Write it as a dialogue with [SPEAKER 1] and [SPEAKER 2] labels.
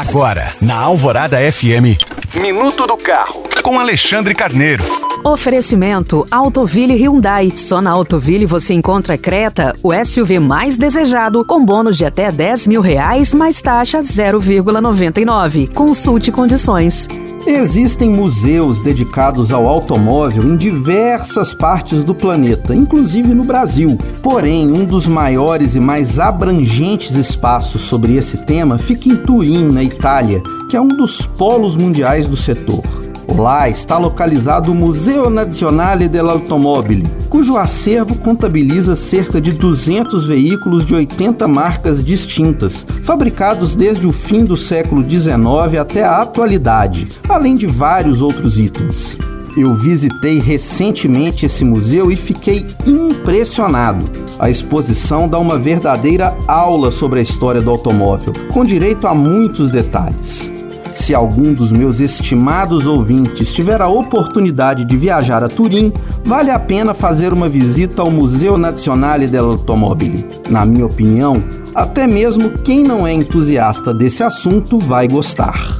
[SPEAKER 1] Agora, na Alvorada FM, Minuto do Carro, com Alexandre Carneiro.
[SPEAKER 2] Oferecimento Autoville Hyundai. Só na Autoville você encontra Creta, o SUV mais desejado, com bônus de até 10 mil reais, mais taxa 0,99. Consulte condições.
[SPEAKER 3] Existem museus dedicados ao automóvel em diversas partes do planeta, inclusive no Brasil. Porém, um dos maiores e mais abrangentes espaços sobre esse tema fica em Turim, na Itália, que é um dos polos mundiais do setor. Lá está localizado o Museu Nazionale dell'Automobile, cujo acervo contabiliza cerca de 200 veículos de 80 marcas distintas, fabricados desde o fim do século XIX até a atualidade, além de vários outros itens. Eu visitei recentemente esse museu e fiquei impressionado. A exposição dá uma verdadeira aula sobre a história do automóvel, com direito a muitos detalhes. Se algum dos meus estimados ouvintes tiver a oportunidade de viajar a Turim, vale a pena fazer uma visita ao Museu Nazionale dell'Automobile. Na minha opinião, até mesmo quem não é entusiasta desse assunto vai gostar.